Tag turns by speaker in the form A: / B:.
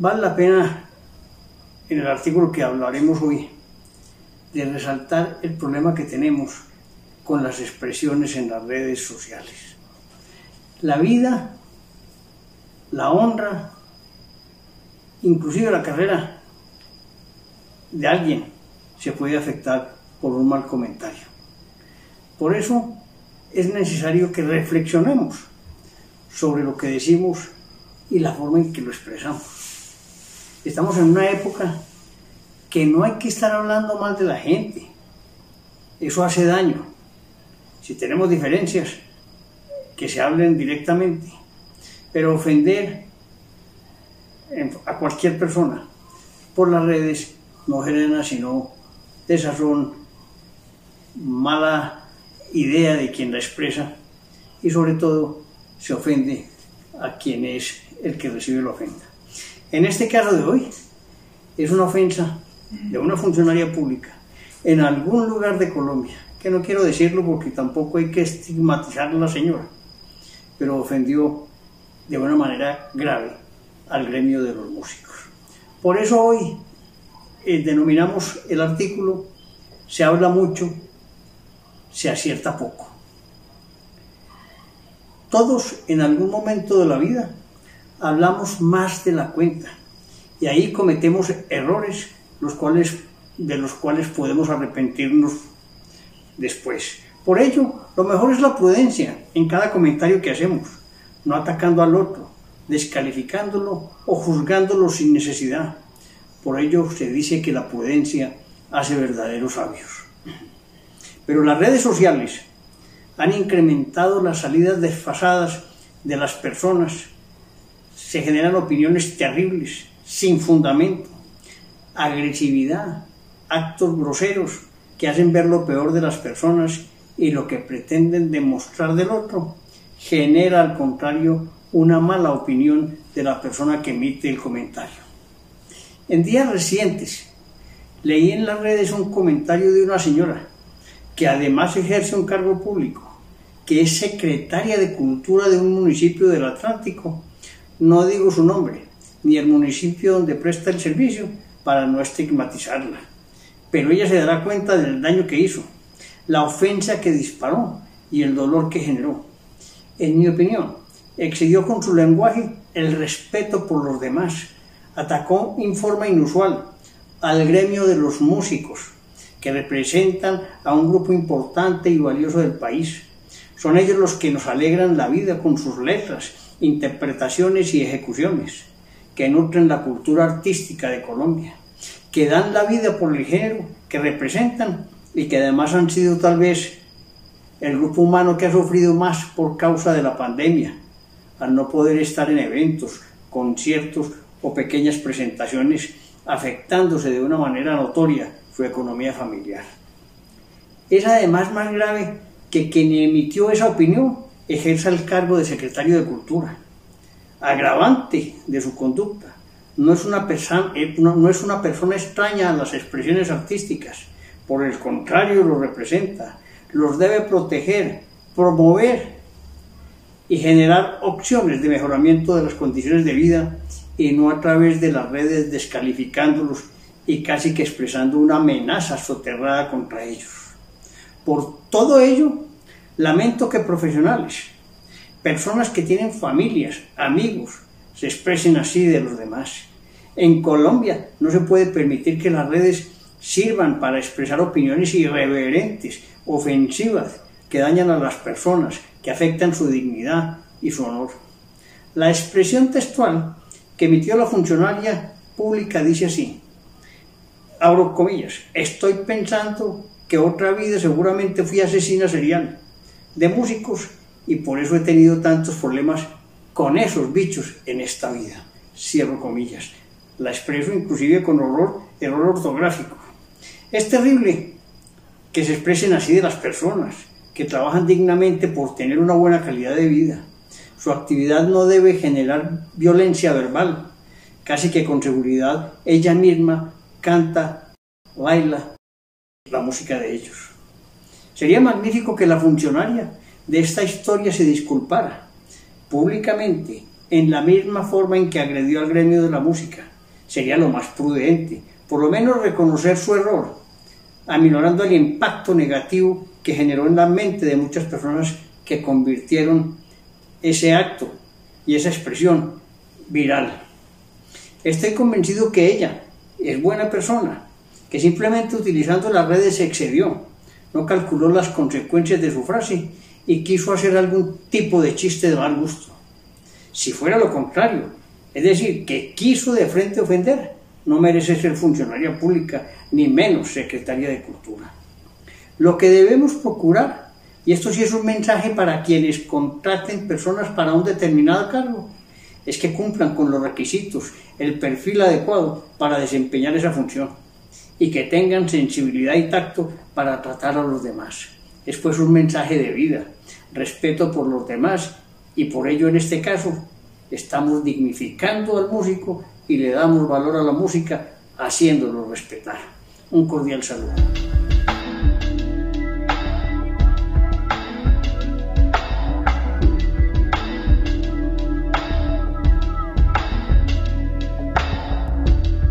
A: Vale la pena, en el artículo que hablaremos hoy, de resaltar el problema que tenemos con las expresiones en las redes sociales. La vida, la honra, inclusive la carrera de alguien se puede afectar por un mal comentario. Por eso es necesario que reflexionemos sobre lo que decimos y la forma en que lo expresamos. Estamos en una época que no hay que estar hablando mal de la gente. Eso hace daño. Si tenemos diferencias, que se hablen directamente. Pero ofender a cualquier persona por las redes no genera sino desazón, mala idea de quien la expresa y sobre todo se ofende a quien es el que recibe la ofensa. En este caso de hoy es una ofensa de una funcionaria pública en algún lugar de Colombia, que no quiero decirlo porque tampoco hay que estigmatizar a la señora, pero ofendió de una manera grave al gremio de los músicos. Por eso hoy eh, denominamos el artículo Se habla mucho, se acierta poco. Todos en algún momento de la vida hablamos más de la cuenta y ahí cometemos errores los cuales, de los cuales podemos arrepentirnos después. Por ello, lo mejor es la prudencia en cada comentario que hacemos, no atacando al otro, descalificándolo o juzgándolo sin necesidad. Por ello se dice que la prudencia hace verdaderos sabios. Pero las redes sociales han incrementado las salidas desfasadas de las personas. Se generan opiniones terribles, sin fundamento, agresividad, actos groseros que hacen ver lo peor de las personas y lo que pretenden demostrar del otro, genera al contrario una mala opinión de la persona que emite el comentario. En días recientes leí en las redes un comentario de una señora que además ejerce un cargo público, que es secretaria de Cultura de un municipio del Atlántico. No digo su nombre, ni el municipio donde presta el servicio, para no estigmatizarla. Pero ella se dará cuenta del daño que hizo, la ofensa que disparó y el dolor que generó. En mi opinión, excedió con su lenguaje el respeto por los demás, atacó en forma inusual al gremio de los músicos, que representan a un grupo importante y valioso del país. Son ellos los que nos alegran la vida con sus letras, interpretaciones y ejecuciones que nutren la cultura artística de Colombia, que dan la vida por el género que representan y que además han sido tal vez el grupo humano que ha sufrido más por causa de la pandemia, al no poder estar en eventos, conciertos o pequeñas presentaciones, afectándose de una manera notoria su economía familiar. Es además más grave que quien emitió esa opinión ejerza el cargo de secretario de Cultura agravante de su conducta. No es, una persona, eh, no, es una persona extraña a las expresiones artísticas, por el contrario lo representa, los debe proteger, promover y generar opciones de mejoramiento de las condiciones de vida y no a través de las redes descalificándolos y casi que expresando una amenaza soterrada contra ellos. Por todo ello, lamento que profesionales, Personas que tienen familias, amigos, se expresen así de los demás. En Colombia no se puede permitir que las redes sirvan para expresar opiniones irreverentes, ofensivas, que dañan a las personas, que afectan su dignidad y su honor. La expresión textual que emitió la funcionaria pública dice así, abro comillas, estoy pensando que otra vida seguramente fui asesina serial de músicos y por eso he tenido tantos problemas con esos bichos en esta vida. Cierro comillas. La expreso inclusive con horror, error ortográfico. Es terrible que se expresen así de las personas que trabajan dignamente por tener una buena calidad de vida. Su actividad no debe generar violencia verbal. Casi que con seguridad ella misma canta, baila la música de ellos. Sería magnífico que la funcionaria de esta historia se disculpara públicamente en la misma forma en que agredió al gremio de la música. Sería lo más prudente, por lo menos reconocer su error, aminorando el impacto negativo que generó en la mente de muchas personas que convirtieron ese acto y esa expresión viral. Estoy convencido que ella es buena persona, que simplemente utilizando las redes se excedió, no calculó las consecuencias de su frase y quiso hacer algún tipo de chiste de mal gusto. Si fuera lo contrario, es decir, que quiso de frente ofender, no merece ser funcionaria pública, ni menos secretaria de Cultura. Lo que debemos procurar, y esto sí es un mensaje para quienes contraten personas para un determinado cargo, es que cumplan con los requisitos, el perfil adecuado para desempeñar esa función y que tengan sensibilidad y tacto para tratar a los demás. Es pues un mensaje de vida, respeto por los demás y por ello en este caso estamos dignificando al músico y le damos valor a la música haciéndolo respetar. Un cordial saludo.